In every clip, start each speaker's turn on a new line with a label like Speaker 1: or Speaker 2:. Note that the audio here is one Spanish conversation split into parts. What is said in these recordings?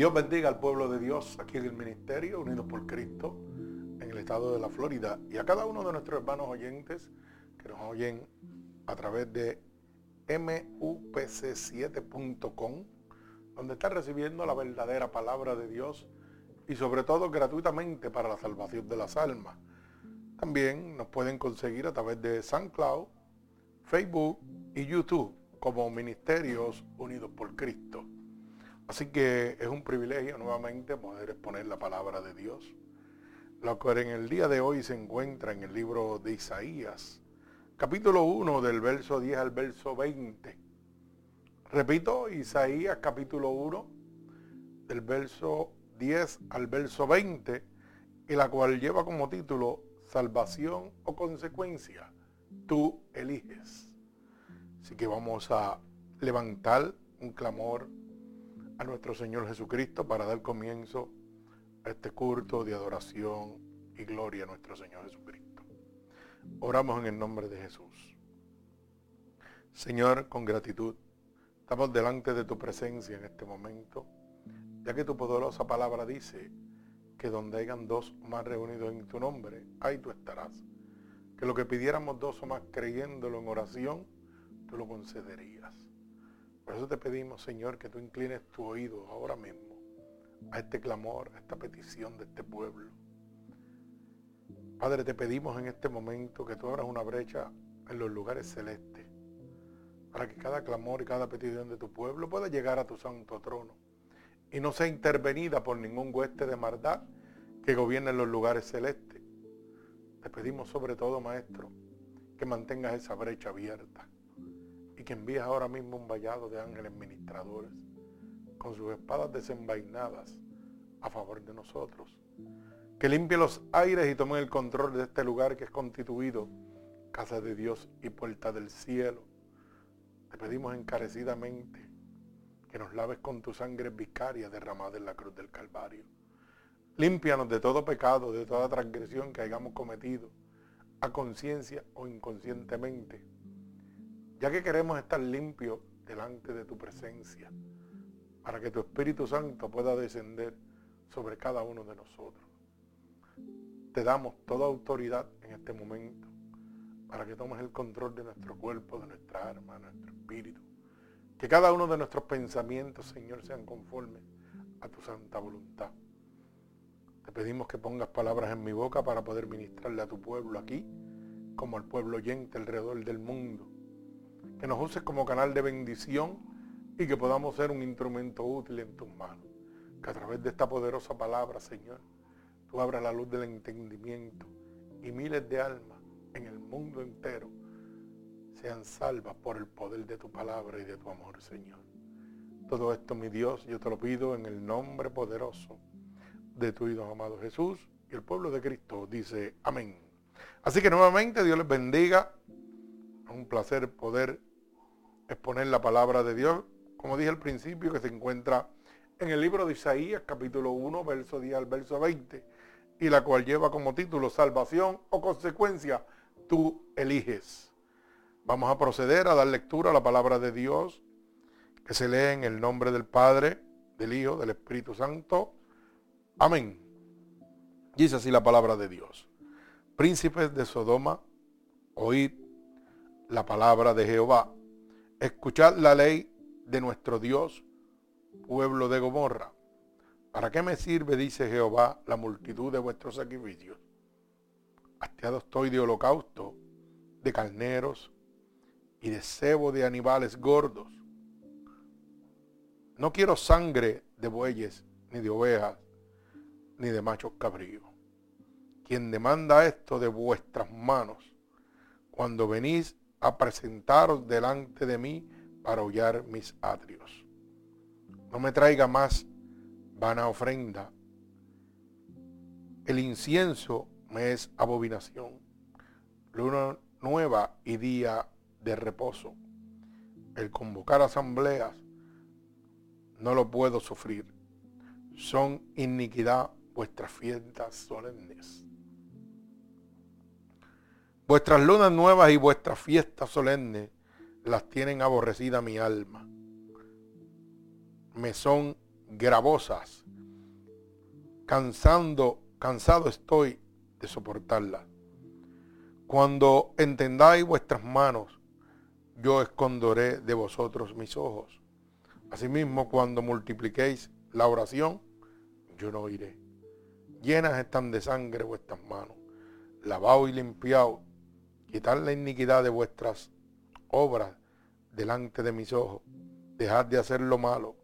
Speaker 1: Dios bendiga al pueblo de Dios aquí en el ministerio, unidos por Cristo, en el estado de la Florida, y a cada uno de nuestros hermanos oyentes que nos oyen a través de mupc7.com, donde está recibiendo la verdadera palabra de Dios y sobre todo gratuitamente para la salvación de las almas. También nos pueden conseguir a través de SoundCloud, Facebook y YouTube como Ministerios Unidos por Cristo. Así que es un privilegio nuevamente poder exponer la palabra de Dios. Lo que en el día de hoy se encuentra en el libro de Isaías, capítulo 1 del verso 10 al verso 20. Repito, Isaías capítulo 1 del verso 10 al verso 20, y la cual lleva como título Salvación o consecuencia, tú eliges. Así que vamos a levantar un clamor a nuestro Señor Jesucristo para dar comienzo a este culto de adoración y gloria a nuestro Señor Jesucristo. Oramos en el nombre de Jesús. Señor, con gratitud, estamos delante de tu presencia en este momento, ya que tu poderosa palabra dice que donde hayan dos más reunidos en tu nombre, ahí tú estarás. Que lo que pidiéramos dos o más creyéndolo en oración, tú lo concederías. Por eso te pedimos, Señor, que tú inclines tu oído ahora mismo a este clamor, a esta petición de este pueblo. Padre, te pedimos en este momento que tú abras una brecha en los lugares celestes para que cada clamor y cada petición de tu pueblo pueda llegar a tu santo trono y no sea intervenida por ningún hueste de maldad que gobierne en los lugares celestes. Te pedimos sobre todo, Maestro, que mantengas esa brecha abierta y que envíes ahora mismo un vallado de ángeles ministradores con sus espadas desenvainadas a favor de nosotros. Que limpie los aires y tome el control de este lugar que es constituido casa de Dios y puerta del cielo. Te pedimos encarecidamente que nos laves con tu sangre vicaria derramada en la cruz del Calvario. Límpianos de todo pecado, de toda transgresión que hayamos cometido, a conciencia o inconscientemente ya que queremos estar limpios delante de tu presencia, para que tu Espíritu Santo pueda descender sobre cada uno de nosotros. Te damos toda autoridad en este momento para que tomes el control de nuestro cuerpo, de nuestra alma, de nuestro espíritu. Que cada uno de nuestros pensamientos, Señor, sean conformes a tu santa voluntad. Te pedimos que pongas palabras en mi boca para poder ministrarle a tu pueblo aquí, como al pueblo oyente alrededor del mundo que nos uses como canal de bendición y que podamos ser un instrumento útil en tus manos. Que a través de esta poderosa palabra, Señor, tú abras la luz del entendimiento y miles de almas en el mundo entero sean salvas por el poder de tu palabra y de tu amor, Señor. Todo esto, mi Dios, yo te lo pido en el nombre poderoso de tu Hijo amado Jesús y el pueblo de Cristo dice amén. Así que nuevamente Dios les bendiga. Es un placer poder exponer la palabra de Dios, como dije al principio, que se encuentra en el libro de Isaías, capítulo 1, verso 10 al verso 20, y la cual lleva como título Salvación o consecuencia, tú eliges. Vamos a proceder a dar lectura a la palabra de Dios, que se lee en el nombre del Padre, del Hijo, del Espíritu Santo. Amén. Dice así la palabra de Dios. Príncipes de Sodoma, oíd la palabra de Jehová Escuchad la ley de nuestro Dios, pueblo de Gomorra. ¿Para qué me sirve, dice Jehová, la multitud de vuestros sacrificios? Hastiado estoy de holocausto, de carneros y de cebo de animales gordos. No quiero sangre de bueyes, ni de ovejas, ni de machos cabríos. Quien demanda esto de vuestras manos, cuando venís a presentaros delante de mí para hollar mis atrios. No me traiga más vana ofrenda. El incienso me es abominación. Luna nueva y día de reposo. El convocar asambleas no lo puedo sufrir. Son iniquidad vuestras fiestas solemnes. Vuestras lunas nuevas y vuestras fiestas solemnes las tienen aborrecida mi alma. Me son gravosas. Cansando, cansado estoy de soportarlas. Cuando entendáis vuestras manos, yo esconderé de vosotros mis ojos. Asimismo, cuando multipliquéis la oración, yo no iré. Llenas están de sangre vuestras manos. Lavado y limpiado. Quitad la iniquidad de vuestras obras delante de mis ojos. Dejad de hacer lo malo.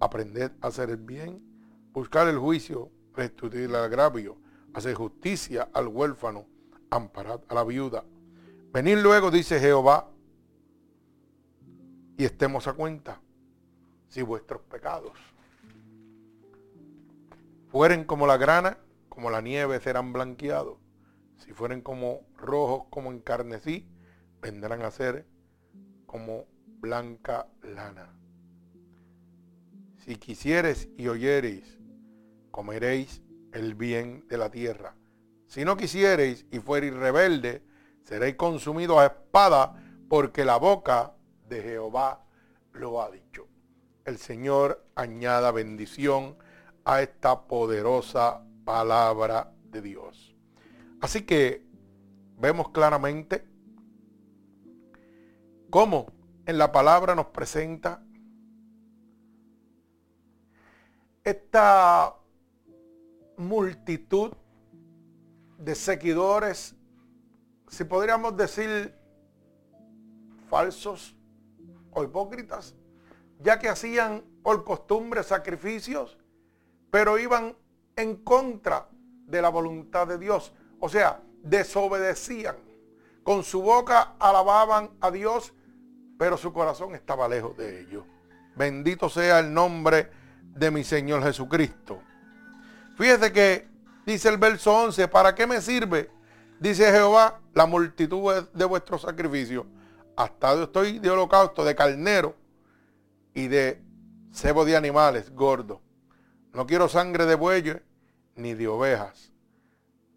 Speaker 1: Aprended a hacer el bien. Buscar el juicio. Restituir el agravio. Hacer justicia al huérfano amparad a la viuda. Venid luego, dice Jehová, y estemos a cuenta si vuestros pecados fueren como la grana, como la nieve serán blanqueados. Si fueren como rojos, como encarnecí, vendrán a ser como blanca lana. Si quisieres y oyereis, comeréis el bien de la tierra. Si no quisiereis y fuereis rebelde, seréis consumidos a espada, porque la boca de Jehová lo ha dicho. El Señor añada bendición a esta poderosa palabra de Dios. Así que vemos claramente cómo en la palabra nos presenta esta multitud de seguidores, si podríamos decir falsos o hipócritas, ya que hacían por costumbre sacrificios, pero iban en contra de la voluntad de Dios. O sea, desobedecían. Con su boca alababan a Dios, pero su corazón estaba lejos de ellos. Bendito sea el nombre de mi Señor Jesucristo. Fíjese que Dice el verso 11, ¿para qué me sirve? Dice Jehová, la multitud de vuestros sacrificios. Hasta yo estoy de holocausto, de carnero y de cebo de animales gordos. No quiero sangre de bueyes, ni de ovejas,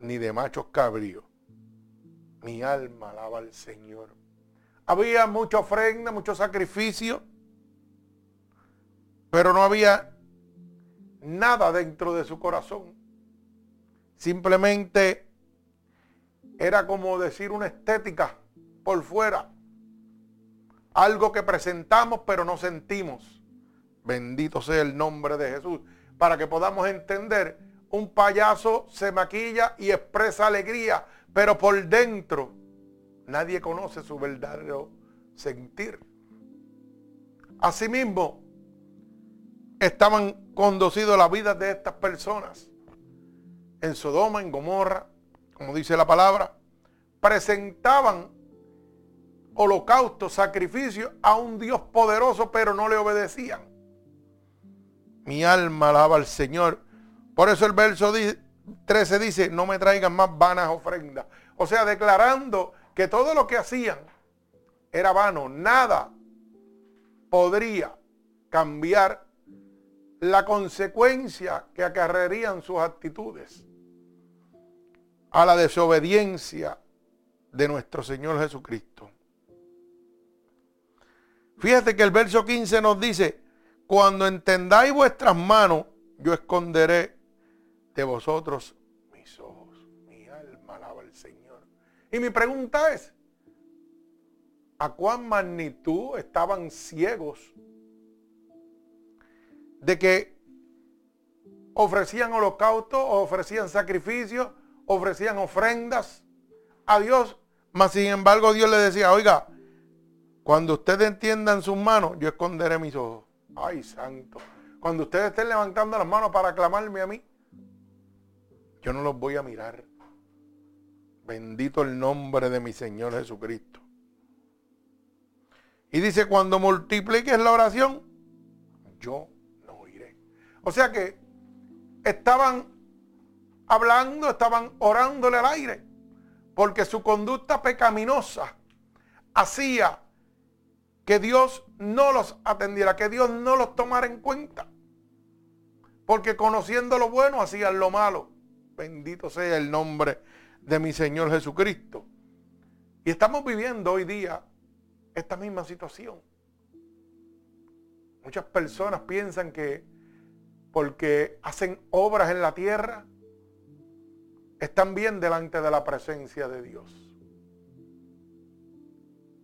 Speaker 1: ni de machos cabríos. Mi alma alaba al Señor. Había mucha ofrenda, mucho sacrificio, pero no había nada dentro de su corazón. Simplemente era como decir una estética por fuera. Algo que presentamos pero no sentimos. Bendito sea el nombre de Jesús. Para que podamos entender, un payaso se maquilla y expresa alegría, pero por dentro nadie conoce su verdadero sentir. Asimismo, estaban conducidos la vida de estas personas en Sodoma, en Gomorra, como dice la palabra, presentaban holocaustos, sacrificios a un Dios poderoso, pero no le obedecían. Mi alma alaba al Señor. Por eso el verso 13 dice, no me traigan más vanas ofrendas. O sea, declarando que todo lo que hacían era vano, nada podría cambiar la consecuencia que acarrearían sus actitudes a la desobediencia de nuestro Señor Jesucristo. Fíjate que el verso 15 nos dice, cuando entendáis vuestras manos, yo esconderé de vosotros mis ojos. Mi alma alaba al Señor. Y mi pregunta es, ¿a cuán magnitud estaban ciegos de que ofrecían holocaustos o ofrecían sacrificios ofrecían ofrendas a Dios, mas sin embargo Dios le decía, oiga, cuando ustedes entiendan sus manos, yo esconderé mis ojos. Ay, santo. Cuando ustedes estén levantando las manos para clamarme a mí, yo no los voy a mirar. Bendito el nombre de mi Señor Jesucristo. Y dice, cuando multipliques la oración, yo no iré. O sea que estaban hablando, estaban orándole al aire, porque su conducta pecaminosa hacía que Dios no los atendiera, que Dios no los tomara en cuenta. Porque conociendo lo bueno hacían lo malo. Bendito sea el nombre de mi Señor Jesucristo. Y estamos viviendo hoy día esta misma situación. Muchas personas piensan que porque hacen obras en la tierra, están bien delante de la presencia de Dios.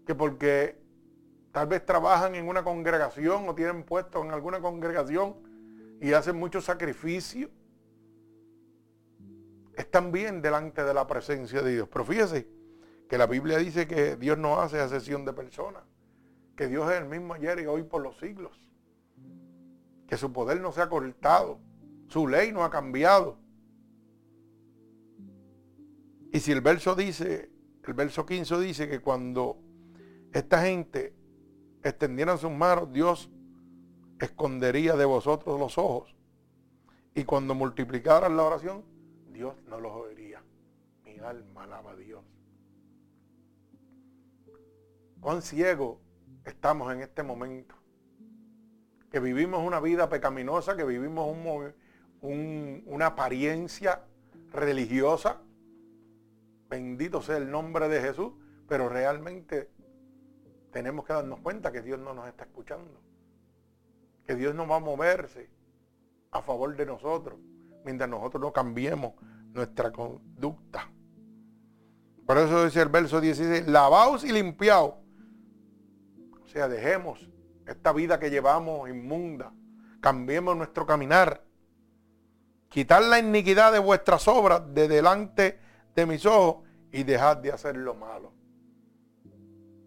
Speaker 1: Que porque tal vez trabajan en una congregación o tienen puestos en alguna congregación y hacen mucho sacrificio, están bien delante de la presencia de Dios. Pero fíjese que la Biblia dice que Dios no hace asesión de personas, que Dios es el mismo ayer y hoy por los siglos, que su poder no se ha cortado, su ley no ha cambiado. Y si el verso dice, el verso 15 dice que cuando esta gente extendieran sus manos, Dios escondería de vosotros los ojos. Y cuando multiplicaran la oración, Dios no los oiría. Mi alma alaba a Dios. Cuán ciego estamos en este momento. Que vivimos una vida pecaminosa, que vivimos una apariencia religiosa. Bendito sea el nombre de Jesús, pero realmente tenemos que darnos cuenta que Dios no nos está escuchando. Que Dios no va a moverse a favor de nosotros mientras nosotros no cambiemos nuestra conducta. Por eso dice el verso 16, lavaos y limpiaos. O sea, dejemos esta vida que llevamos inmunda. Cambiemos nuestro caminar. Quitar la iniquidad de vuestras obras de delante de mis ojos y dejad de hacer lo malo.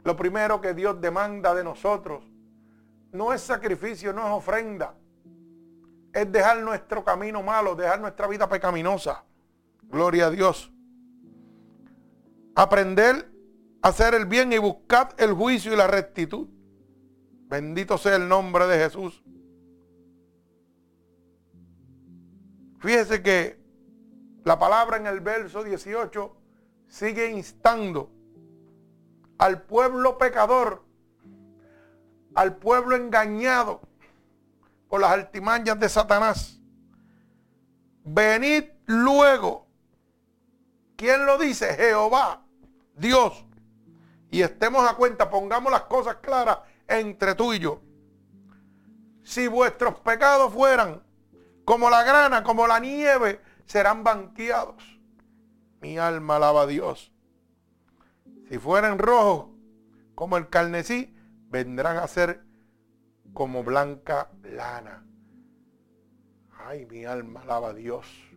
Speaker 1: Lo primero que Dios demanda de nosotros no es sacrificio, no es ofrenda. Es dejar nuestro camino malo, dejar nuestra vida pecaminosa. Gloria a Dios. Aprender a hacer el bien y buscar el juicio y la rectitud. Bendito sea el nombre de Jesús. Fíjese que la palabra en el verso 18 sigue instando al pueblo pecador, al pueblo engañado por las altimañas de Satanás. Venid luego. ¿Quién lo dice? Jehová, Dios. Y estemos a cuenta, pongamos las cosas claras entre tú y yo. Si vuestros pecados fueran como la grana, como la nieve, serán banqueados. Mi alma alaba a Dios. Si fueran rojos como el carnecí, vendrán a ser como blanca lana. Ay, mi alma alaba a Dios.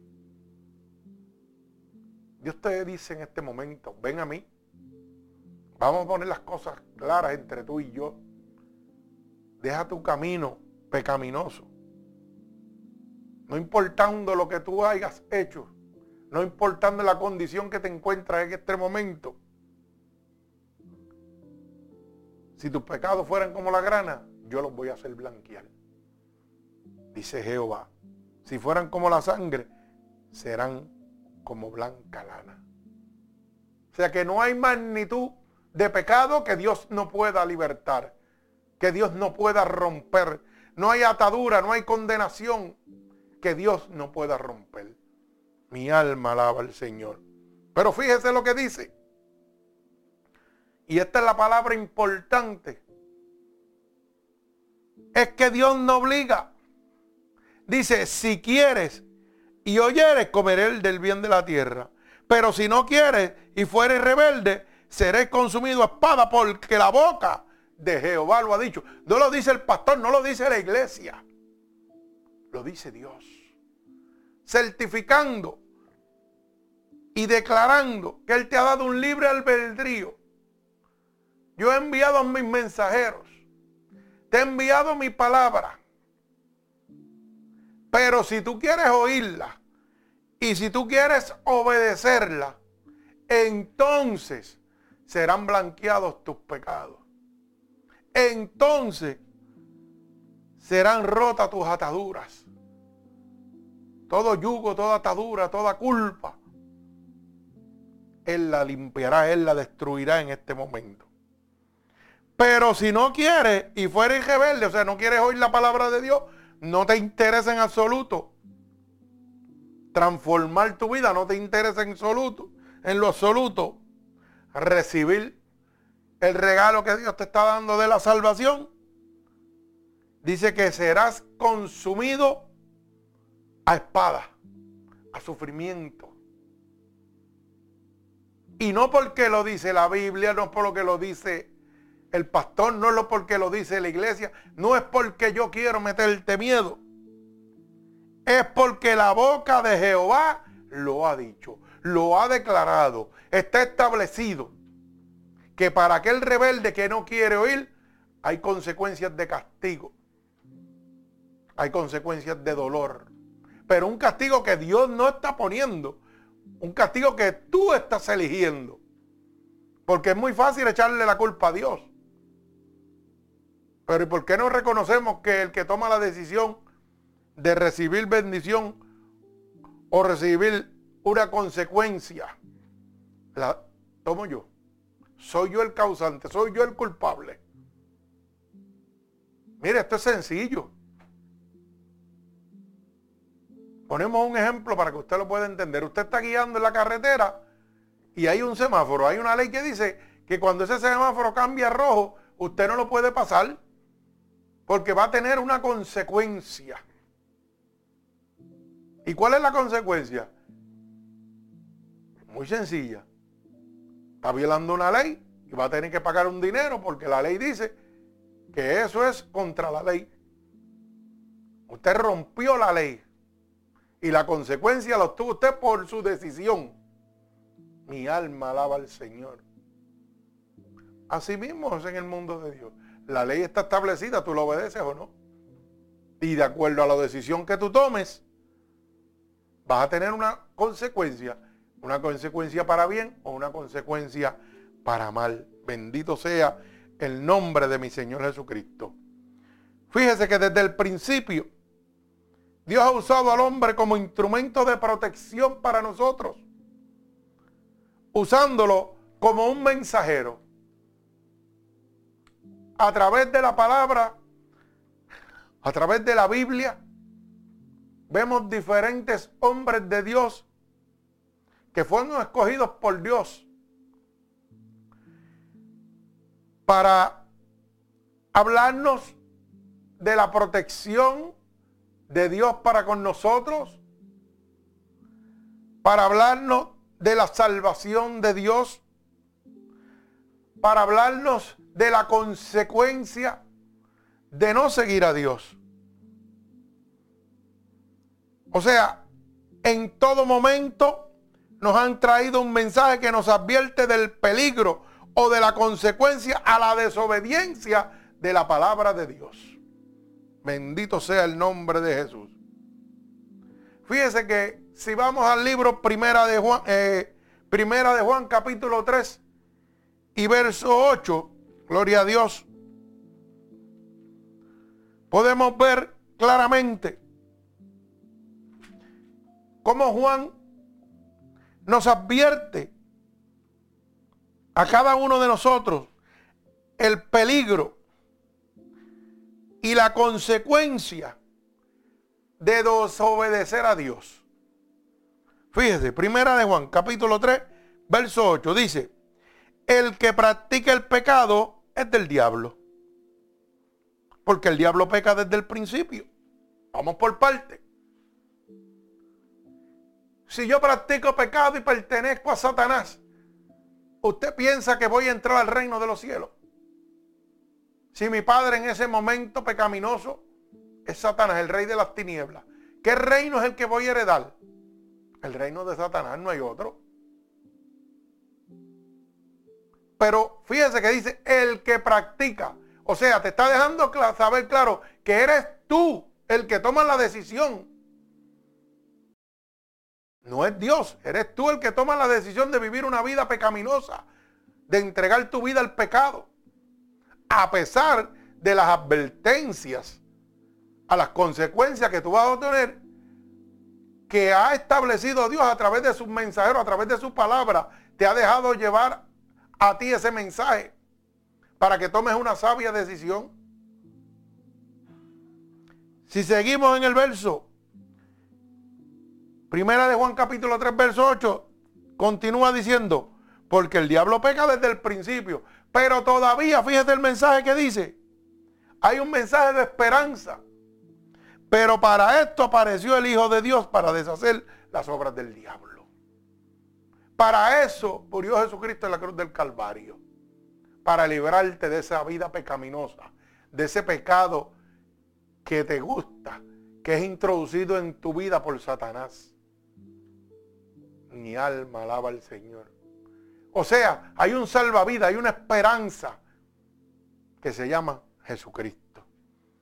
Speaker 1: Dios te dice en este momento, ven a mí. Vamos a poner las cosas claras entre tú y yo. Deja tu camino pecaminoso. No importando lo que tú hayas hecho, no importando la condición que te encuentras en este momento, Si tus pecados fueran como la grana, yo los voy a hacer blanquear. Dice Jehová. Si fueran como la sangre, serán como blanca lana. O sea que no hay magnitud de pecado que Dios no pueda libertar, que Dios no pueda romper. No hay atadura, no hay condenación que Dios no pueda romper. Mi alma alaba al Señor. Pero fíjese lo que dice. Y esta es la palabra importante. Es que Dios no obliga. Dice, si quieres y oyeres, comeré del bien de la tierra. Pero si no quieres y fueres rebelde, seré consumido a espada porque la boca de Jehová lo ha dicho. No lo dice el pastor, no lo dice la iglesia. Lo dice Dios. Certificando y declarando que Él te ha dado un libre albedrío yo he enviado a mis mensajeros. Te he enviado mi palabra. Pero si tú quieres oírla y si tú quieres obedecerla, entonces serán blanqueados tus pecados. Entonces serán rotas tus ataduras. Todo yugo, toda atadura, toda culpa. Él la limpiará, Él la destruirá en este momento. Pero si no quieres y fueres rebelde, o sea, no quieres oír la palabra de Dios, no te interesa en absoluto transformar tu vida, no te interesa en absoluto, en lo absoluto, recibir el regalo que Dios te está dando de la salvación, dice que serás consumido a espada, a sufrimiento. Y no porque lo dice la Biblia, no por lo que lo dice el pastor, no es lo porque lo dice la iglesia, no es porque yo quiero meterte miedo. Es porque la boca de Jehová lo ha dicho, lo ha declarado, está establecido que para aquel rebelde que no quiere oír, hay consecuencias de castigo, hay consecuencias de dolor, pero un castigo que Dios no está poniendo, un castigo que tú estás eligiendo, porque es muy fácil echarle la culpa a Dios. Pero ¿y por qué no reconocemos que el que toma la decisión de recibir bendición o recibir una consecuencia, la tomo yo? Soy yo el causante, soy yo el culpable. Mire, esto es sencillo. Ponemos un ejemplo para que usted lo pueda entender. Usted está guiando en la carretera y hay un semáforo. Hay una ley que dice que cuando ese semáforo cambia a rojo, usted no lo puede pasar. Porque va a tener una consecuencia. ¿Y cuál es la consecuencia? Muy sencilla. Está violando una ley y va a tener que pagar un dinero porque la ley dice que eso es contra la ley. Usted rompió la ley y la consecuencia la obtuvo usted por su decisión. Mi alma alaba al Señor. Así mismo es en el mundo de Dios. La ley está establecida, tú lo obedeces o no. Y de acuerdo a la decisión que tú tomes, vas a tener una consecuencia, una consecuencia para bien o una consecuencia para mal. Bendito sea el nombre de mi Señor Jesucristo. Fíjese que desde el principio Dios ha usado al hombre como instrumento de protección para nosotros, usándolo como un mensajero a través de la palabra, a través de la Biblia, vemos diferentes hombres de Dios que fueron escogidos por Dios para hablarnos de la protección de Dios para con nosotros, para hablarnos de la salvación de Dios, para hablarnos de la consecuencia de no seguir a Dios. O sea, en todo momento nos han traído un mensaje que nos advierte del peligro o de la consecuencia a la desobediencia de la palabra de Dios. Bendito sea el nombre de Jesús. Fíjese que si vamos al libro Primera de Juan, eh, Primera de Juan capítulo 3 y verso 8, Gloria a Dios. Podemos ver claramente cómo Juan nos advierte a cada uno de nosotros el peligro y la consecuencia de desobedecer a Dios. Fíjese, primera de Juan, capítulo 3, verso 8, dice, el que practica el pecado es del diablo. Porque el diablo peca desde el principio. Vamos por parte. Si yo practico pecado y pertenezco a Satanás, ¿usted piensa que voy a entrar al reino de los cielos? Si mi padre en ese momento pecaminoso es Satanás, el rey de las tinieblas, ¿qué reino es el que voy a heredar? El reino de Satanás, no hay otro. Pero fíjese que dice el que practica. O sea, te está dejando saber claro que eres tú el que toma la decisión. No es Dios, eres tú el que toma la decisión de vivir una vida pecaminosa, de entregar tu vida al pecado. A pesar de las advertencias, a las consecuencias que tú vas a obtener, que ha establecido Dios a través de sus mensajeros, a través de su palabra, te ha dejado llevar a ti ese mensaje para que tomes una sabia decisión. Si seguimos en el verso, primera de Juan capítulo 3, verso 8, continúa diciendo, porque el diablo peca desde el principio, pero todavía, fíjate el mensaje que dice, hay un mensaje de esperanza. Pero para esto apareció el Hijo de Dios para deshacer las obras del diablo. Para eso murió Jesucristo en la cruz del Calvario. Para librarte de esa vida pecaminosa, de ese pecado que te gusta, que es introducido en tu vida por Satanás. Mi alma alaba al Señor. O sea, hay un salvavidas, hay una esperanza que se llama Jesucristo.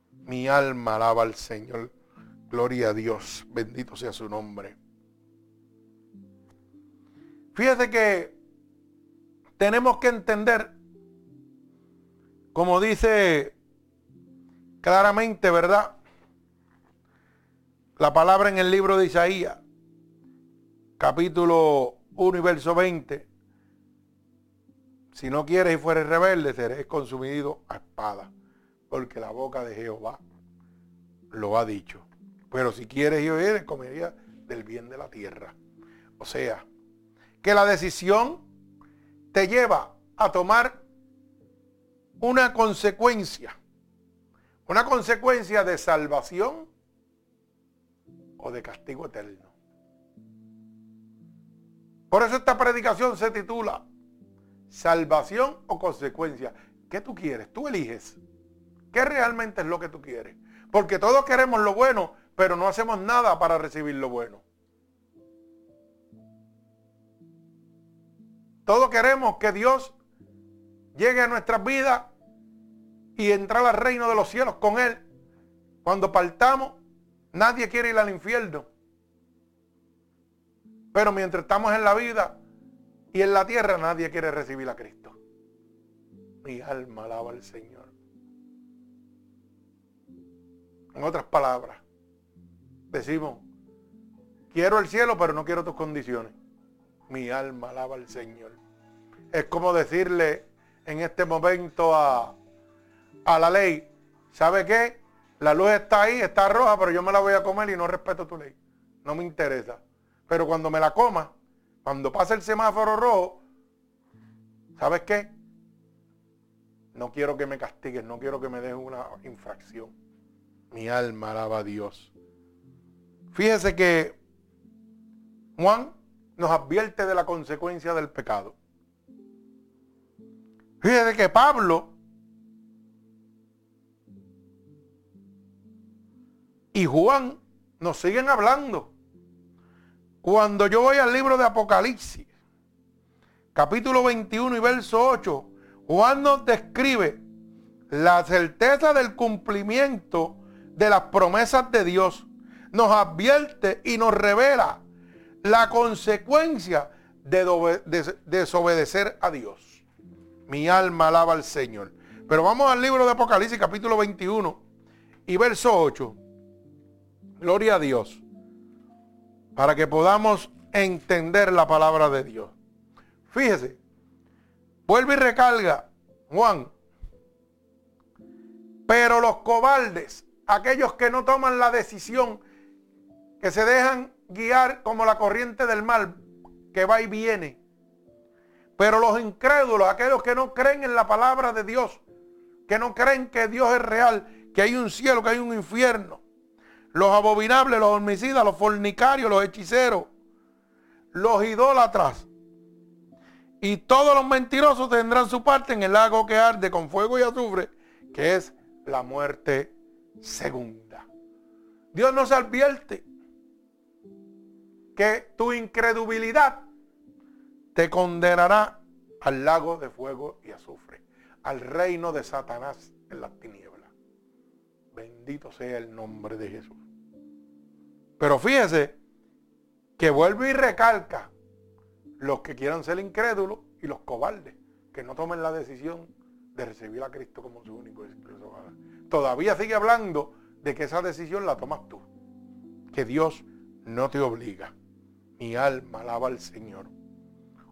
Speaker 1: Mi alma alaba al Señor. Gloria a Dios. Bendito sea su nombre. Fíjese que tenemos que entender, como dice claramente, ¿verdad? La palabra en el libro de Isaías, capítulo 1 y verso 20. Si no quieres y fueres rebelde, seré consumido a espada porque la boca de Jehová lo ha dicho. Pero si quieres y oír, comería del bien de la tierra. O sea, que la decisión te lleva a tomar una consecuencia. Una consecuencia de salvación o de castigo eterno. Por eso esta predicación se titula Salvación o consecuencia. ¿Qué tú quieres? Tú eliges. ¿Qué realmente es lo que tú quieres? Porque todos queremos lo bueno, pero no hacemos nada para recibir lo bueno. Todos queremos que Dios llegue a nuestras vidas y entrar al reino de los cielos con Él. Cuando partamos, nadie quiere ir al infierno. Pero mientras estamos en la vida y en la tierra, nadie quiere recibir a Cristo. Mi alma alaba al Señor. En otras palabras, decimos, quiero el cielo, pero no quiero tus condiciones. Mi alma alaba al Señor. Es como decirle en este momento a, a la ley, ¿sabe qué? La luz está ahí, está roja, pero yo me la voy a comer y no respeto tu ley. No me interesa. Pero cuando me la coma, cuando pase el semáforo rojo, ¿sabes qué? No quiero que me castigues, no quiero que me dejes una infracción. Mi alma alaba a Dios. Fíjese que Juan nos advierte de la consecuencia del pecado. Fíjese que Pablo y Juan nos siguen hablando. Cuando yo voy al libro de Apocalipsis, capítulo 21 y verso 8, Juan nos describe la certeza del cumplimiento de las promesas de Dios. Nos advierte y nos revela la consecuencia de, desobedecer a Dios. Mi alma alaba al Señor. Pero vamos al libro de Apocalipsis capítulo 21 y verso 8. Gloria a Dios. Para que podamos entender la palabra de Dios. Fíjese. Vuelve y recarga Juan. Pero los cobardes aquellos que no toman la decisión, que se dejan guiar como la corriente del mal que va y viene. Pero los incrédulos, aquellos que no creen en la palabra de Dios, que no creen que Dios es real, que hay un cielo, que hay un infierno. Los abominables, los homicidas, los fornicarios, los hechiceros, los idólatras. Y todos los mentirosos tendrán su parte en el lago que arde con fuego y azufre, que es la muerte segunda. Dios nos advierte que tu incredulidad te condenará al lago de fuego y azufre, al reino de Satanás en las tinieblas. Bendito sea el nombre de Jesús. Pero fíjese Que vuelve y recalca los que quieran ser incrédulos y los cobardes, que no tomen la decisión de recibir a Cristo como su único Todavía sigue hablando de que esa decisión la tomas tú, que Dios no te obliga. Mi alma alaba al Señor.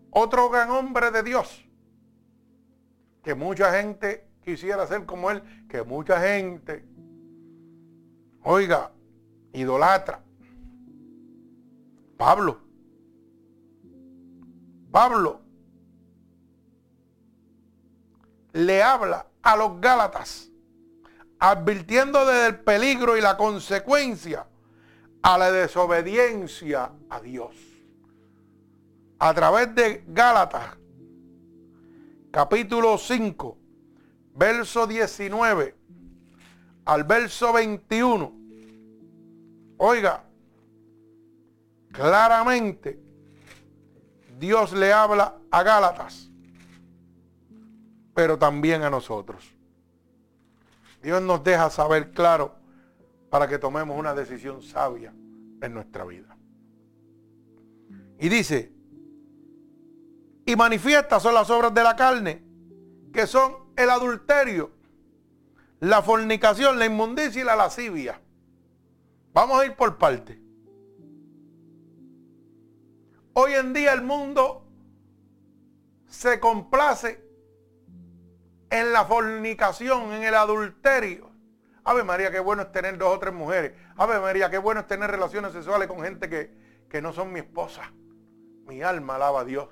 Speaker 1: Otro gran hombre de Dios, que mucha gente quisiera ser como él, que mucha gente, oiga, idolatra. Pablo. Pablo le habla a los Gálatas, advirtiendo del peligro y la consecuencia a la desobediencia a Dios. A través de Gálatas, capítulo 5, verso 19 al verso 21. Oiga, claramente Dios le habla a Gálatas, pero también a nosotros. Dios nos deja saber claro para que tomemos una decisión sabia en nuestra vida. Y dice, y manifiestas son las obras de la carne, que son el adulterio, la fornicación, la inmundicia y la lascivia. Vamos a ir por parte. Hoy en día el mundo se complace en la fornicación, en el adulterio. Ave María, qué bueno es tener dos o tres mujeres. Ave María, qué bueno es tener relaciones sexuales con gente que, que no son mi esposa. Mi alma alaba a Dios.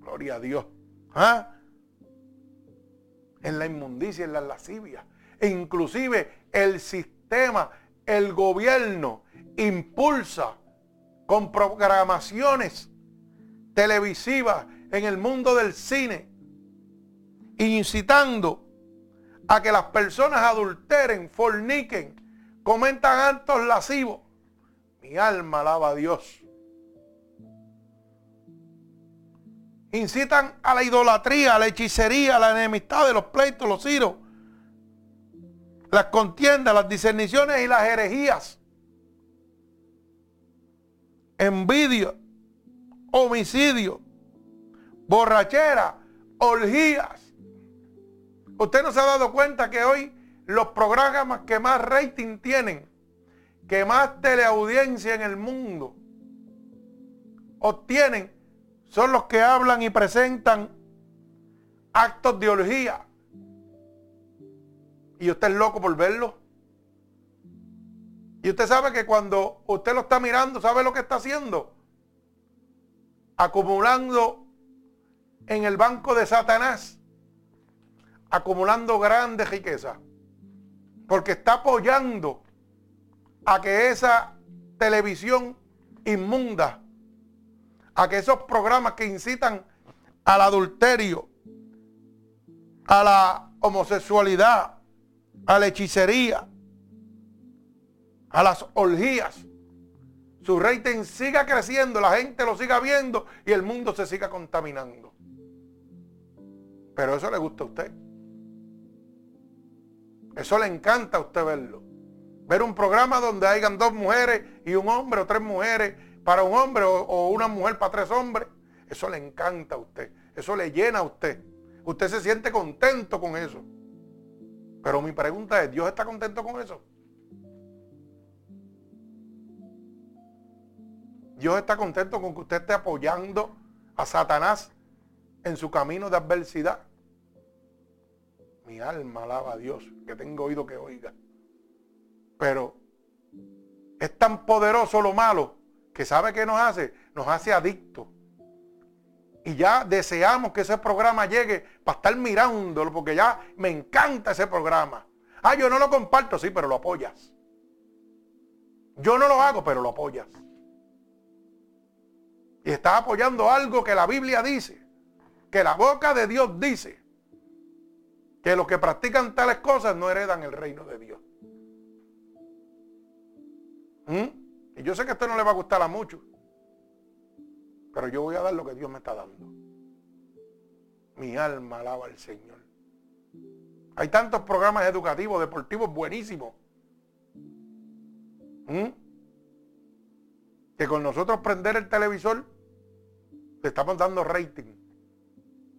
Speaker 1: Gloria a Dios. ¿Ah? En la inmundicia, en la lascivia. E inclusive el sistema, el gobierno impulsa con programaciones televisivas en el mundo del cine, incitando a que las personas adulteren, forniquen, comentan actos lascivos. Mi alma alaba a Dios. Incitan a la idolatría, a la hechicería, a la enemistad de los pleitos, los ciros, las contiendas, las discerniciones y las herejías. Envidia, homicidio, borrachera, orgías, Usted no se ha dado cuenta que hoy los programas que más rating tienen, que más teleaudiencia en el mundo obtienen, son los que hablan y presentan actos de orgía. Y usted es loco por verlo. Y usted sabe que cuando usted lo está mirando, ¿sabe lo que está haciendo? Acumulando en el banco de Satanás acumulando grandes riquezas. Porque está apoyando a que esa televisión inmunda, a que esos programas que incitan al adulterio, a la homosexualidad, a la hechicería, a las orgías, su rating siga creciendo, la gente lo siga viendo y el mundo se siga contaminando. Pero eso le gusta a usted. Eso le encanta a usted verlo. Ver un programa donde hayan dos mujeres y un hombre o tres mujeres para un hombre o, una mujer para tres hombres. Eso le encanta a usted. Eso le llena a usted. Usted se siente contento con eso. Pero mi pregunta es, ¿Dios está contento con eso? Dios está contento con que usted esté apoyando a Satanás en su camino de adversidad. Mi alma alaba a Dios, que tengo oído que oiga. Pero es tan poderoso lo malo que sabe que nos hace, nos hace adictos. Y ya deseamos que ese programa llegue para estar mirándolo, porque ya me encanta ese programa. Ah, yo no lo comparto, sí, pero lo apoyas. Yo no lo hago, pero lo apoyas. Y estás apoyando algo que la Biblia dice, que la boca de Dios dice que los que practican tales cosas no heredan el reino de Dios. ¿Mm? Y yo sé que a esto no le va a gustar a muchos, pero yo voy a dar lo que Dios me está dando. Mi alma alaba al Señor. Hay tantos programas educativos, deportivos buenísimos. ¿Mm? Que con nosotros prender el televisor le estamos dando rating.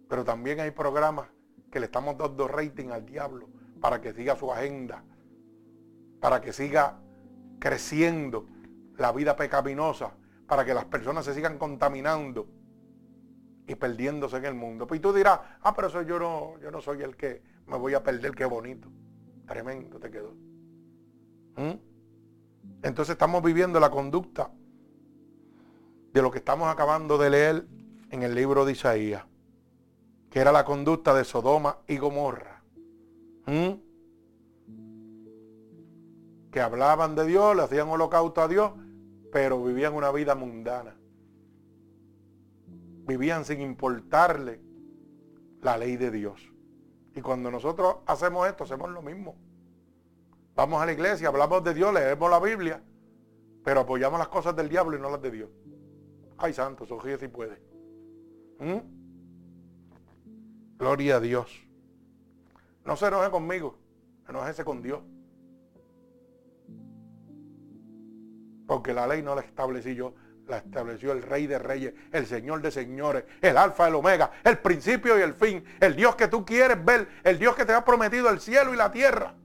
Speaker 1: Pero también hay programas que le estamos dando rating al diablo para que siga su agenda, para que siga creciendo la vida pecaminosa, para que las personas se sigan contaminando y perdiéndose en el mundo. Pues tú dirás, ah, pero eso yo no, yo no soy el que me voy a perder, qué bonito. Tremendo te quedó. ¿Mm? Entonces estamos viviendo la conducta de lo que estamos acabando de leer en el libro de Isaías, que era la conducta de Sodoma y Gomorra. Que hablaban de Dios, le hacían holocausto a Dios, pero vivían una vida mundana. Vivían sin importarle la ley de Dios. Y cuando nosotros hacemos esto, hacemos lo mismo. Vamos a la iglesia, hablamos de Dios, leemos la Biblia, pero apoyamos las cosas del diablo y no las de Dios. Ay, santo, Sofía si puede. Gloria a Dios. No se enoje conmigo, enojese con Dios. Porque la ley no la establecí yo, la estableció el Rey de Reyes, el Señor de Señores, el Alfa, el Omega, el principio y el fin, el Dios que tú quieres ver, el Dios que te ha prometido el cielo y la tierra.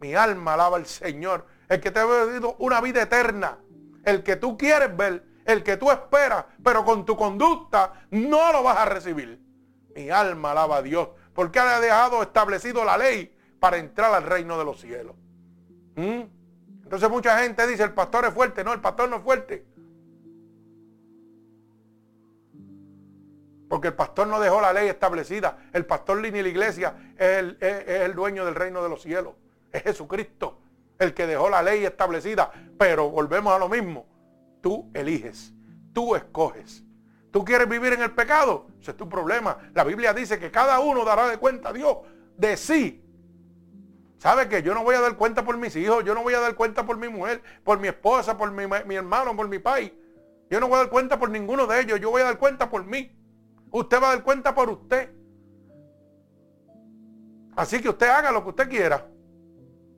Speaker 1: Mi alma alaba al Señor, el que te ha pedido una vida eterna, el que tú quieres ver, el que tú esperas, pero con tu conducta no lo vas a recibir. Mi alma alaba a Dios, porque ha dejado establecido la ley para entrar al reino de los cielos. ¿Mm? Entonces mucha gente dice, el pastor es fuerte. No, el pastor no es fuerte. Porque el pastor no dejó la ley establecida. El pastor ni la iglesia es el, es el dueño del reino de los cielos. Es Jesucristo el que dejó la ley establecida. Pero volvemos a lo mismo. Tú eliges, tú escoges. ¿Tú quieres vivir en el pecado? Ese es tu problema. La Biblia dice que cada uno dará de cuenta a Dios de sí. ¿Sabe que yo no voy a dar cuenta por mis hijos? Yo no voy a dar cuenta por mi mujer, por mi esposa, por mi, mi hermano, por mi país. Yo no voy a dar cuenta por ninguno de ellos. Yo voy a dar cuenta por mí. Usted va a dar cuenta por usted. Así que usted haga lo que usted quiera.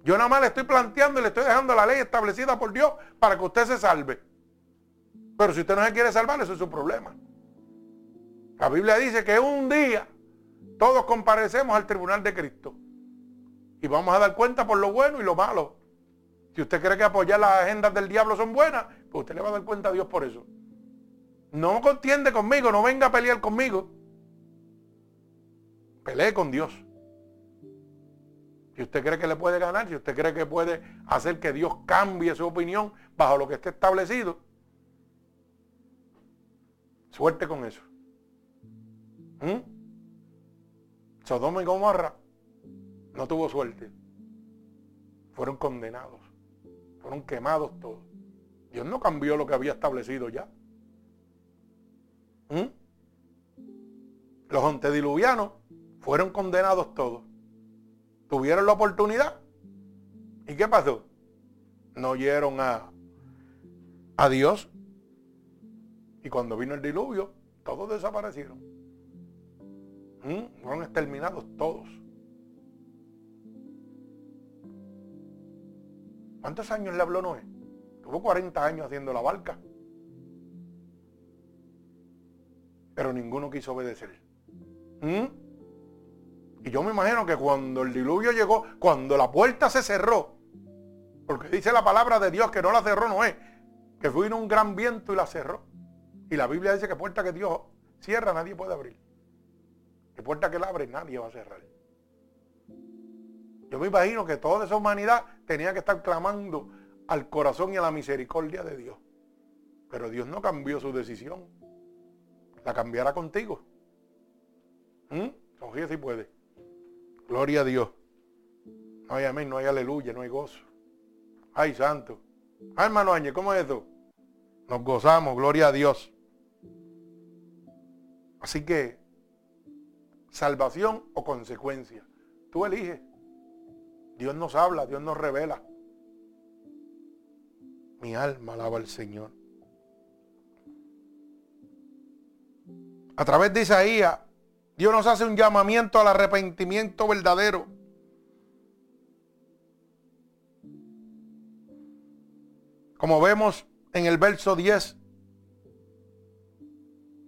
Speaker 1: Yo nada más le estoy planteando y le estoy dejando la ley establecida por Dios para que usted se salve. Pero si usted no se quiere salvar, eso es su problema. La Biblia dice que un día todos comparecemos al tribunal de Cristo. Y vamos a dar cuenta por lo bueno y lo malo. Si usted cree que apoyar las agendas del diablo son buenas, pues usted le va a dar cuenta a Dios por eso. No contiende conmigo, no venga a pelear conmigo. Pelee con Dios. Si usted cree que le puede ganar, si usted cree que puede hacer que Dios cambie su opinión bajo lo que esté establecido, Suerte con eso. ¿Mm? Sodoma y Gomorra no tuvo suerte. Fueron condenados. Fueron quemados todos. Dios no cambió lo que había establecido ya. ¿Mm? Los antediluvianos fueron condenados todos. Tuvieron la oportunidad. ¿Y qué pasó? No oyeron a, a Dios y cuando vino el diluvio, todos desaparecieron. ¿Mm? Fueron exterminados todos. ¿Cuántos años le habló Noé? Tuvo 40 años haciendo la barca. Pero ninguno quiso obedecer. ¿Mm? Y yo me imagino que cuando el diluvio llegó, cuando la puerta se cerró, porque dice la palabra de Dios que no la cerró Noé, que vino un gran viento y la cerró. Y la Biblia dice que puerta que Dios cierra nadie puede abrir. Puerta que él abre nadie va a cerrar. Yo me imagino que toda esa humanidad tenía que estar clamando al corazón y a la misericordia de Dios. Pero Dios no cambió su decisión. La cambiará contigo. ¿Mm? si puede. Gloria a Dios. No hay amén, no hay aleluya, no hay gozo. Ay, santo. Ay, hermano Áñez, ¿cómo es eso? Nos gozamos, gloria a Dios. Así que, salvación o consecuencia. Tú eliges. Dios nos habla, Dios nos revela. Mi alma alaba al Señor. A través de Isaías, Dios nos hace un llamamiento al arrepentimiento verdadero. Como vemos en el verso 10.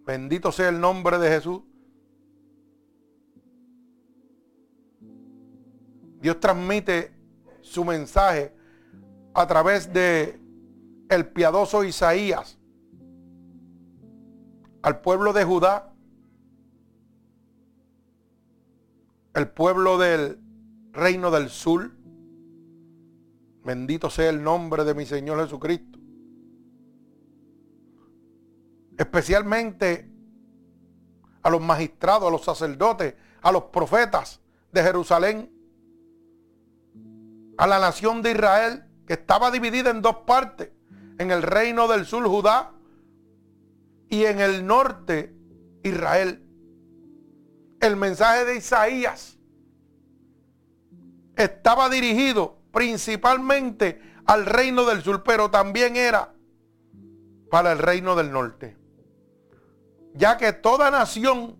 Speaker 1: Bendito sea el nombre de Jesús. Dios transmite su mensaje a través de el piadoso Isaías al pueblo de Judá, el pueblo del reino del sur. Bendito sea el nombre de mi Señor Jesucristo. Especialmente a los magistrados, a los sacerdotes, a los profetas de Jerusalén, a la nación de Israel, que estaba dividida en dos partes, en el reino del sur Judá y en el norte Israel. El mensaje de Isaías estaba dirigido principalmente al reino del sur, pero también era para el reino del norte. Ya que toda nación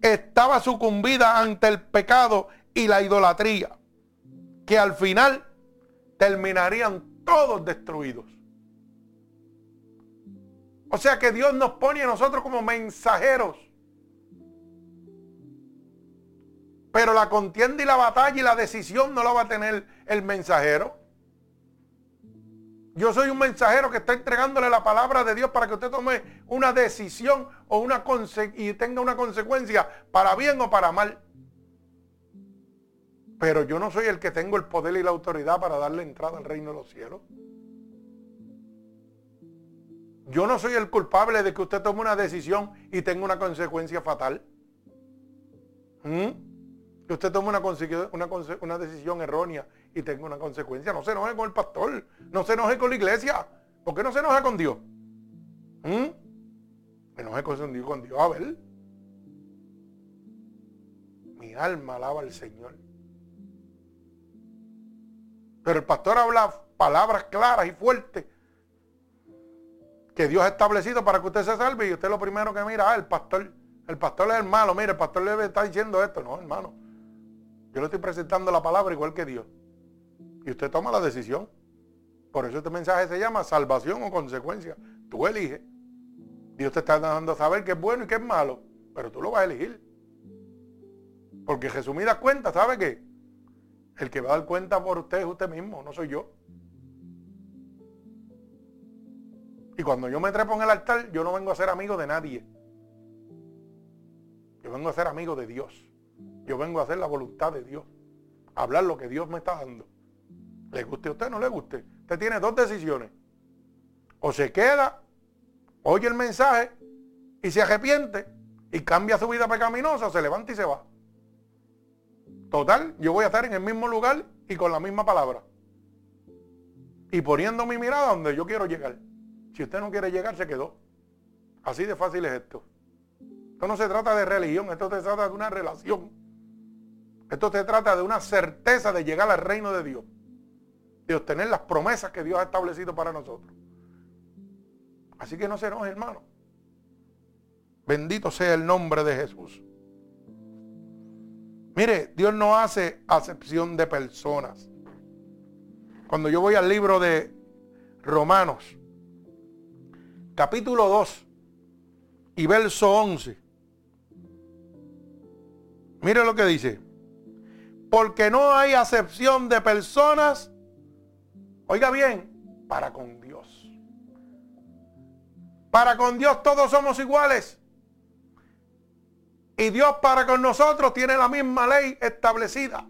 Speaker 1: estaba sucumbida ante el pecado y la idolatría, que al final terminarían todos destruidos. O sea que Dios nos pone a nosotros como mensajeros. Pero la contienda y la batalla y la decisión no la va a tener el mensajero. Yo soy un mensajero que está entregándole la palabra de Dios para que usted tome una decisión o una y tenga una consecuencia para bien o para mal. Pero yo no soy el que tengo el poder y la autoridad para darle entrada al reino de los cielos. Yo no soy el culpable de que usted tome una decisión y tenga una consecuencia fatal. ¿Mm? Que usted tome una, decisión errónea y tenga una consecuencia. No se enoje con el pastor. No se enoje con la iglesia. ¿Por qué no se enoja con Dios? ¿Mm? enoje con Dios, con Dios. A ver. Mi alma alaba al Señor. Pero el pastor habla palabras claras y fuertes que Dios ha establecido para que usted se salve y usted lo primero que mira, ah, el pastor, el pastor es el malo, mire, el pastor le está diciendo esto. No, hermano. Yo le estoy presentando la palabra igual que Dios. Y usted toma la decisión. Por eso este mensaje se llama salvación o consecuencia. Tú eliges. Dios te está dando a saber qué es bueno y qué es malo. Pero tú lo vas a elegir. Porque resumidas cuentas, ¿sabe qué? El que va a dar cuenta por usted es usted mismo, no soy yo. Y cuando yo me trepo en el altar, yo no vengo a ser amigo de nadie. Yo vengo a ser amigo de Dios. Yo vengo a hacer la voluntad de Dios. Hablar lo que Dios me está dando. Le guste a usted o no le guste. Usted tiene dos decisiones. O se queda, oye el mensaje y se arrepiente y cambia su vida pecaminosa, se levanta y se va. Total, yo voy a estar en el mismo lugar y con la misma palabra. Y poniendo mi mirada donde yo quiero llegar. Si usted no quiere llegar, se quedó. Así de fácil es esto. Esto no se trata de religión, esto se trata de una relación. Esto se trata de una certeza de llegar al reino de Dios. De obtener las promesas que Dios ha establecido para nosotros. Así que no se enoje, hermano. Bendito sea el nombre de Jesús. Mire, Dios no hace acepción de personas. Cuando yo voy al libro de Romanos, capítulo 2 y verso 11. Mire lo que dice. Porque no hay acepción de personas, oiga bien, para con Dios. Para con Dios todos somos iguales. Y Dios para con nosotros tiene la misma ley establecida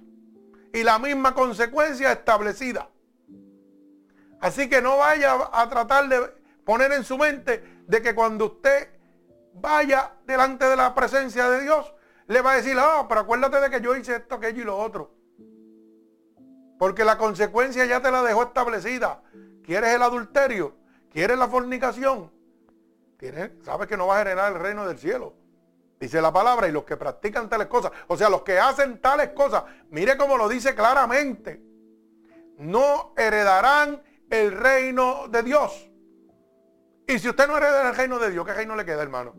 Speaker 1: y la misma consecuencia establecida. Así que no vaya a tratar de poner en su mente de que cuando usted vaya delante de la presencia de Dios, le va a decir, ah, pero acuérdate de que yo hice esto, aquello y lo otro. Porque la consecuencia ya te la dejó establecida. ¿Quieres el adulterio? ¿Quieres la fornicación? sabes que no va a generar el reino del cielo. Dice la palabra, y los que practican tales cosas, o sea, los que hacen tales cosas, mire cómo lo dice claramente, no heredarán el reino de Dios. Y si usted no hereda el reino de Dios, ¿qué reino le queda, hermano?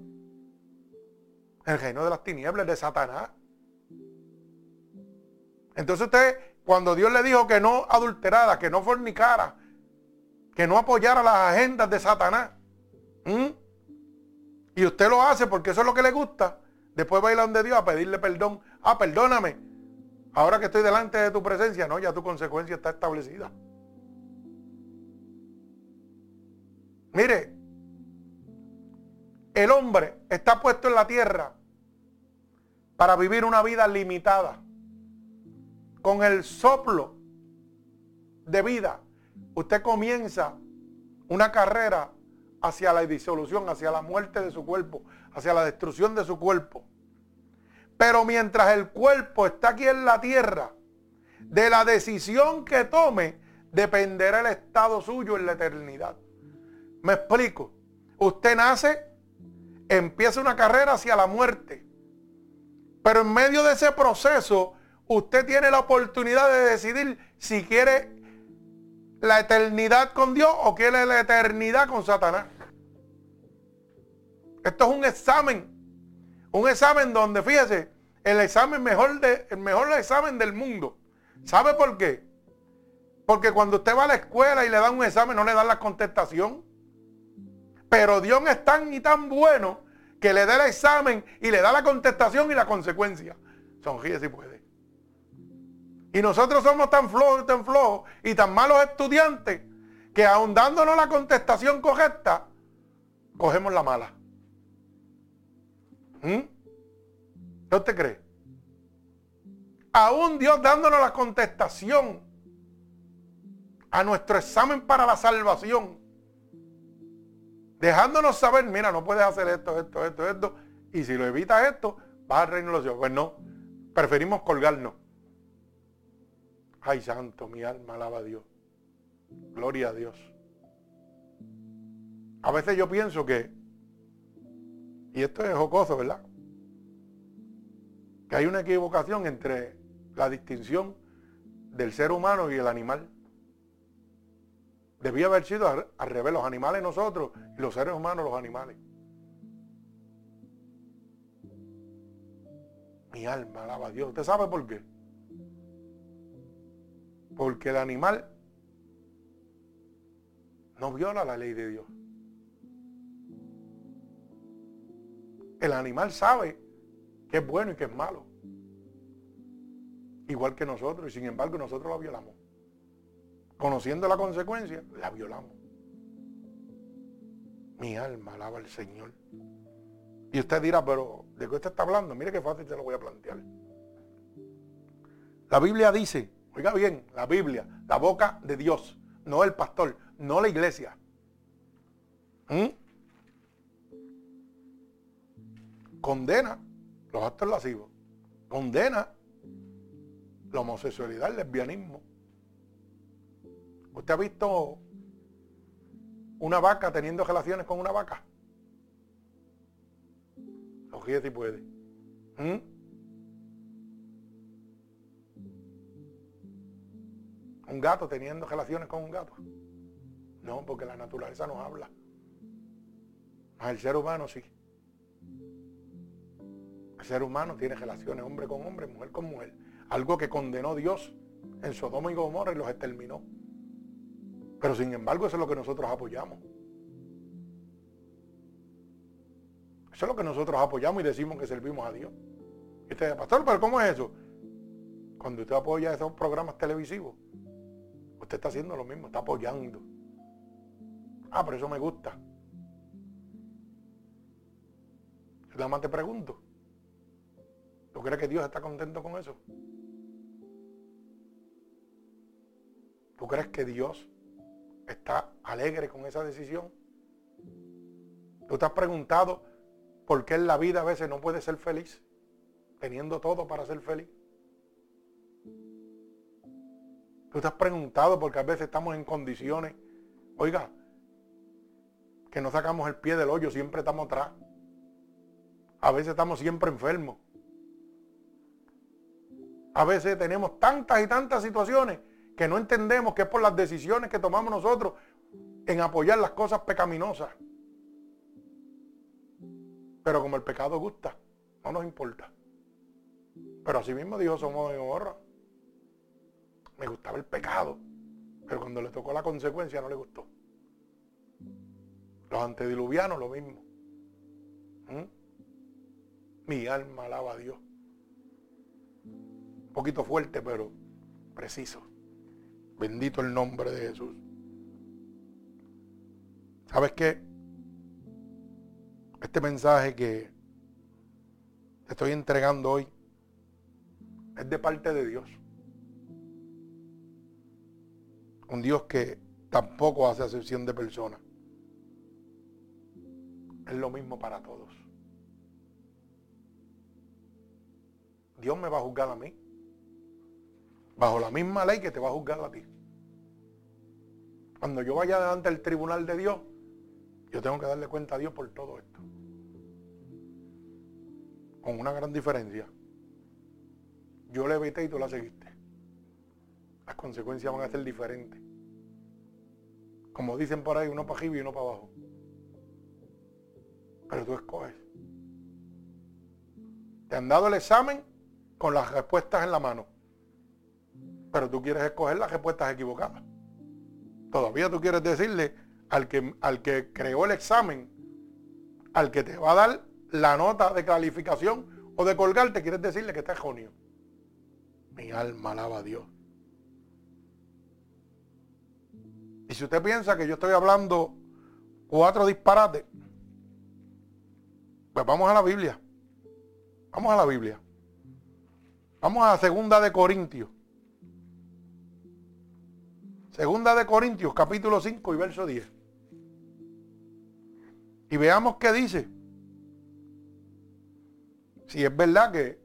Speaker 1: El reino de las tinieblas, de Satanás. Entonces usted, cuando Dios le dijo que no adulterara, que no fornicara, que no apoyara las agendas de Satanás. Y usted lo hace porque eso es lo que le gusta. Después va a donde Dios a pedirle perdón. Ah, perdóname. Ahora que estoy delante de tu presencia, no, ya tu consecuencia está establecida. Mire, el hombre está puesto en la tierra para vivir una vida limitada. Con el soplo de vida, usted comienza una carrera hacia la disolución, hacia la muerte de su cuerpo, hacia la destrucción de su cuerpo. Pero mientras el cuerpo está aquí en la tierra, de la decisión que tome, dependerá el estado suyo en la eternidad. Me explico. Usted nace, empieza una carrera hacia la muerte. Pero en medio de ese proceso, usted tiene la oportunidad de decidir si quiere la eternidad con Dios o quiere la eternidad con Satanás. Esto es un examen. Un examen donde, fíjese, el examen mejor de, el mejor examen del mundo. ¿Sabe por qué? Porque cuando usted va a la escuela y le dan un examen, no le dan la contestación. Pero Dios es tan y tan bueno que le da el examen y le da la contestación y la consecuencia. Sonríe si puede. Y nosotros somos tan flojos, tan flojos y tan malos estudiantes que aun dándonos la contestación correcta, cogemos la mala. ¿Mm? ¿Qué usted cree? Aún Dios dándonos la contestación a nuestro examen para la salvación. Dejándonos saber, mira, no puedes hacer esto, esto, esto, esto. Y si lo evitas esto, vas al reino de los cielos. Pues no, preferimos colgarnos. Ay, santo, mi alma alaba a Dios. Gloria a Dios. A veces yo pienso que y esto es jocoso, ¿verdad? Que hay una equivocación entre la distinción del ser humano y el animal. Debía haber sido al, revés, los animales nosotros y los seres humanos los animales. Mi alma alaba a Dios. ¿Usted sabe por qué? Porque el animal no viola la ley de Dios. El animal sabe que es bueno y que es malo. Igual que nosotros, y sin embargo nosotros la violamos. Conociendo la consecuencia, la violamos. Mi alma alaba al Señor. Y usted dirá, pero ¿de qué usted está hablando? Mire qué fácil te lo voy a plantear. La Biblia dice, oiga bien, la Biblia, la boca de Dios, no el pastor, no la iglesia. ¿Mm? condena los actos lascivos, condena la homosexualidad, el lesbianismo. ¿Usted ha visto una vaca teniendo relaciones con una vaca? Ojía si puede. ¿Mm? Un gato teniendo relaciones con un gato. No, porque la naturaleza nos habla. el ser humano sí. El ser humano tiene relaciones hombre con hombre, mujer con mujer. Algo que condenó Dios en Sodoma y Gomorra y los exterminó. Pero sin embargo eso es lo que nosotros apoyamos. Eso es lo que nosotros apoyamos y decimos que servimos a Dios. Y usted dice, pastor, pero ¿cómo es eso? Cuando usted apoya esos programas televisivos, usted está haciendo lo mismo, está apoyando. Ah, pero eso me gusta. Nada más te pregunto, ¿Tú crees que Dios está contento con eso? ¿Tú crees que Dios está alegre con esa decisión? ¿Tú te has preguntado por qué en la vida a veces no puede ser feliz, teniendo todo para ser feliz? ¿Tú te has preguntado por qué a veces estamos en condiciones, oiga, que no sacamos el pie del hoyo, siempre estamos atrás? A veces estamos siempre enfermos. A veces tenemos tantas y tantas situaciones que no entendemos que es por las decisiones que tomamos nosotros en apoyar las cosas pecaminosas. Pero como el pecado gusta, no nos importa. Pero así mismo dijo somos de Gomorra. Me gustaba el pecado, pero cuando le tocó la consecuencia no le gustó. Los antediluvianos lo mismo. ¿Mm? Mi alma alaba a Dios. Un poquito fuerte, pero preciso. Bendito el nombre de Jesús. ¿Sabes qué? Este mensaje que te estoy entregando hoy es de parte de Dios. Un Dios que tampoco hace acepción de personas. Es lo mismo para todos. Dios me va a juzgar a mí. Bajo la misma ley que te va a juzgar a ti. Cuando yo vaya delante del tribunal de Dios, yo tengo que darle cuenta a Dios por todo esto. Con una gran diferencia. Yo le evité y tú la seguiste. Las consecuencias van a ser diferentes. Como dicen por ahí, uno para arriba y uno para abajo. Pero tú escoges. Te han dado el examen con las respuestas en la mano. Pero tú quieres escoger las respuestas equivocadas. Todavía tú quieres decirle al que, al que creó el examen, al que te va a dar la nota de calificación o de colgarte, quieres decirle que está erróneo. Mi alma alaba a Dios. Y si usted piensa que yo estoy hablando cuatro disparates, pues vamos a la Biblia. Vamos a la Biblia. Vamos a segunda de Corintios. Segunda de Corintios, capítulo 5 y verso 10. Y veamos qué dice. Si es verdad que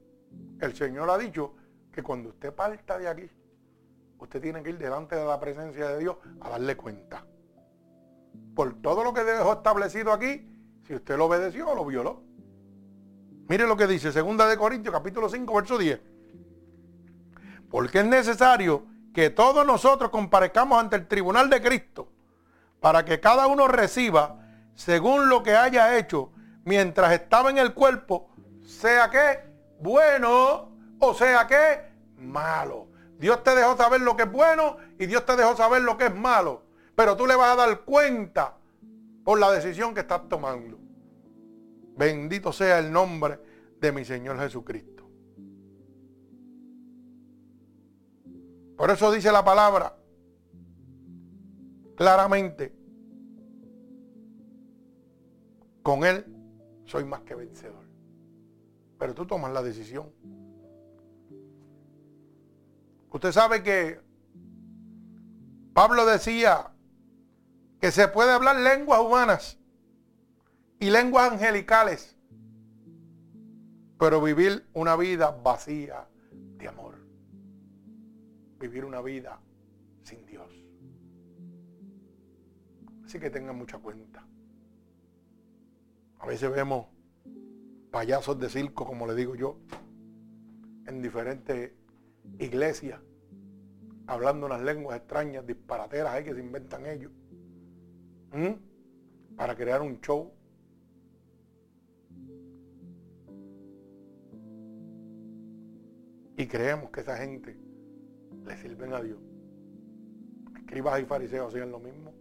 Speaker 1: el Señor ha dicho que cuando usted parta de aquí, usted tiene que ir delante de la presencia de Dios a darle cuenta. Por todo lo que dejó establecido aquí, si usted lo obedeció o lo violó. Mire lo que dice, segunda de Corintios, capítulo 5, verso 10. Porque es necesario que todos nosotros comparezcamos ante el tribunal de Cristo para que cada uno reciba según lo que haya hecho mientras estaba en el cuerpo, sea que bueno o sea que malo. Dios te dejó saber lo que es bueno y Dios te dejó saber lo que es malo. Pero tú le vas a dar cuenta por la decisión que estás tomando. Bendito sea el nombre de mi Señor Jesucristo. Por eso dice la palabra claramente, con Él soy más que vencedor. Pero tú tomas la decisión. Usted sabe que Pablo decía que se puede hablar lenguas humanas y lenguas angelicales, pero vivir una vida vacía de amor. Vivir una vida sin Dios. Así que tengan mucha cuenta. A veces vemos payasos de circo, como le digo yo, en diferentes iglesias, hablando unas lenguas extrañas, disparateras ahí que se inventan ellos, para crear un show. Y creemos que esa gente le sirven a Dios. Escribas y fariseos hacían lo mismo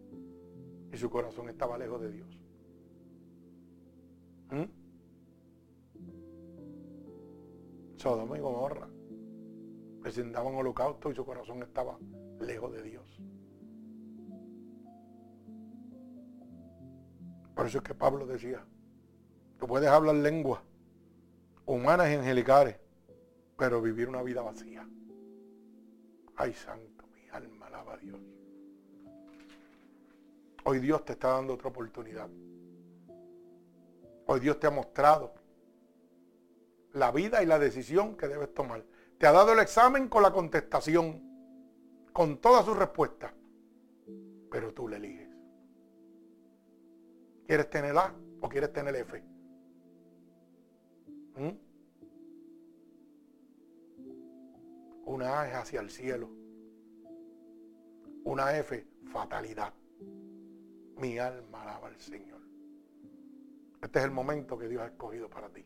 Speaker 1: y su corazón estaba lejos de Dios. ¿Mm? Sodoma y Gomorra presentaban holocausto y su corazón estaba lejos de Dios. Por eso es que Pablo decía, tú puedes hablar lenguas humanas y angelicales, pero vivir una vida vacía. Ay, santo, mi alma alaba a Dios. Hoy Dios te está dando otra oportunidad. Hoy Dios te ha mostrado la vida y la decisión que debes tomar. Te ha dado el examen con la contestación, con todas sus respuestas, pero tú le eliges. ¿Quieres tener A o quieres tener F? ¿Mm? Una A es hacia el cielo. Una F, fatalidad. Mi alma alaba al Señor. Este es el momento que Dios ha escogido para ti.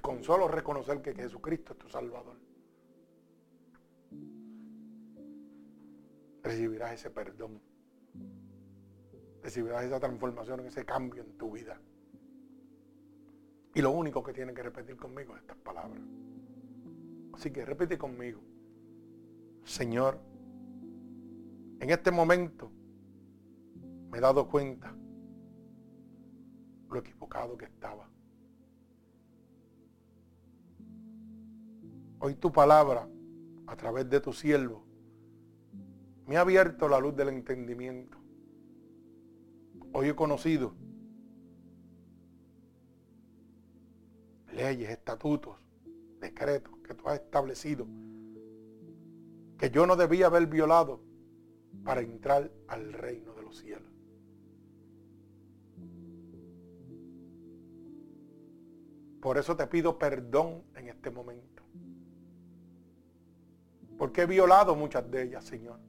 Speaker 1: Con solo reconocer que Jesucristo es tu Salvador, recibirás ese perdón. recibirás esa transformación, ese cambio en tu vida. Y lo único que tienes que repetir conmigo es estas palabras. Así que repite conmigo. Señor, en este momento me he dado cuenta lo equivocado que estaba. Hoy tu palabra, a través de tu siervo, me ha abierto la luz del entendimiento. Hoy he conocido leyes, estatutos, decretos que tú has establecido que yo no debía haber violado para entrar al reino de los cielos. Por eso te pido perdón en este momento. Porque he violado muchas de ellas, Señor.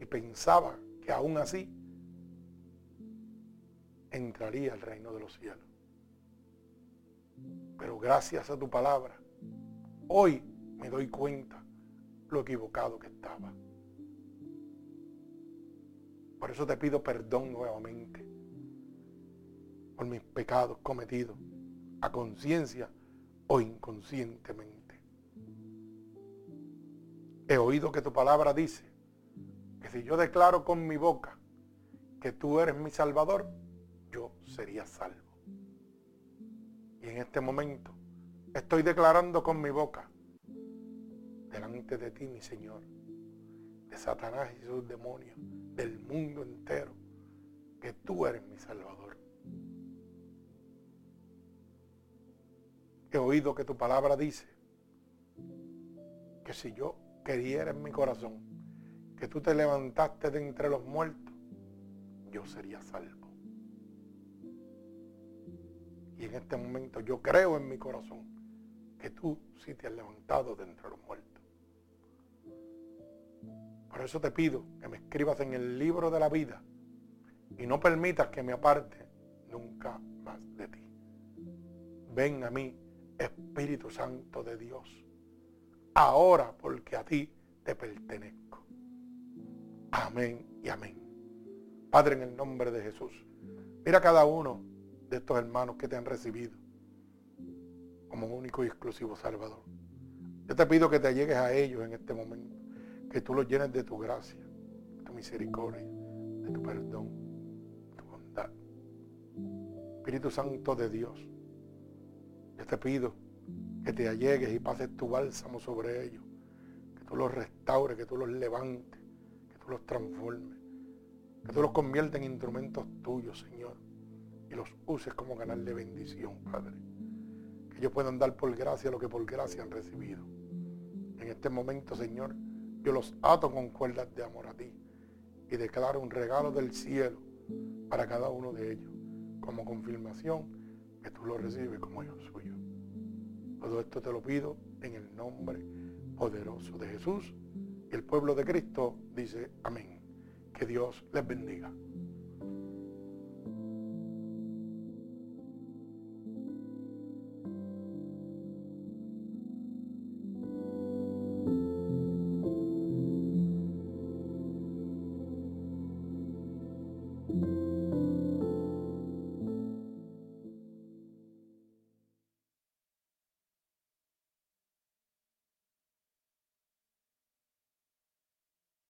Speaker 1: Y pensaba que aún así entraría al reino de los cielos. Pero gracias a tu palabra, hoy me doy cuenta lo equivocado que estaba. Por eso te pido perdón nuevamente por mis pecados cometidos a conciencia inconscientemente. He oído que tu palabra dice que si yo declaro con mi boca que tú eres mi Salvador, yo sería salvo. Y en este momento estoy declarando con mi boca delante de ti, mi Señor, de Satanás y sus demonios, del mundo entero, que tú eres mi Salvador. He oído que tu palabra dice que si yo queriera en mi corazón que tú te levantaste de entre los muertos, yo sería salvo. Y en este momento yo creo en mi corazón que tú sí te has levantado de entre los muertos. Por eso te pido que me escribas en el libro de la vida y no permitas que me aparte nunca más de ti. Ven a mí Espíritu Santo de Dios, ahora porque a ti te pertenezco. Amén y amén. Padre, en el nombre de Jesús, mira a cada uno de estos hermanos que te han recibido como único y exclusivo Salvador. Yo te pido que te llegues a ellos en este momento, que tú los llenes de tu gracia, de tu misericordia, de tu perdón, de tu bondad. Espíritu Santo de Dios, yo te pido que te allegues y pases tu bálsamo sobre ellos. Que tú los restaures, que tú los levantes, que tú los transformes. Que tú los conviertas en instrumentos tuyos, Señor. Y los uses como canal de bendición, Padre. Que ellos puedan dar por gracia lo que por gracia han recibido. En este momento, Señor, yo los ato con cuerdas de amor a ti. Y declaro un regalo del cielo para cada uno de ellos. Como confirmación que tú lo recibes como hijo suyo. Todo esto te lo pido en el nombre poderoso de Jesús. El pueblo de Cristo dice amén. Que Dios les bendiga.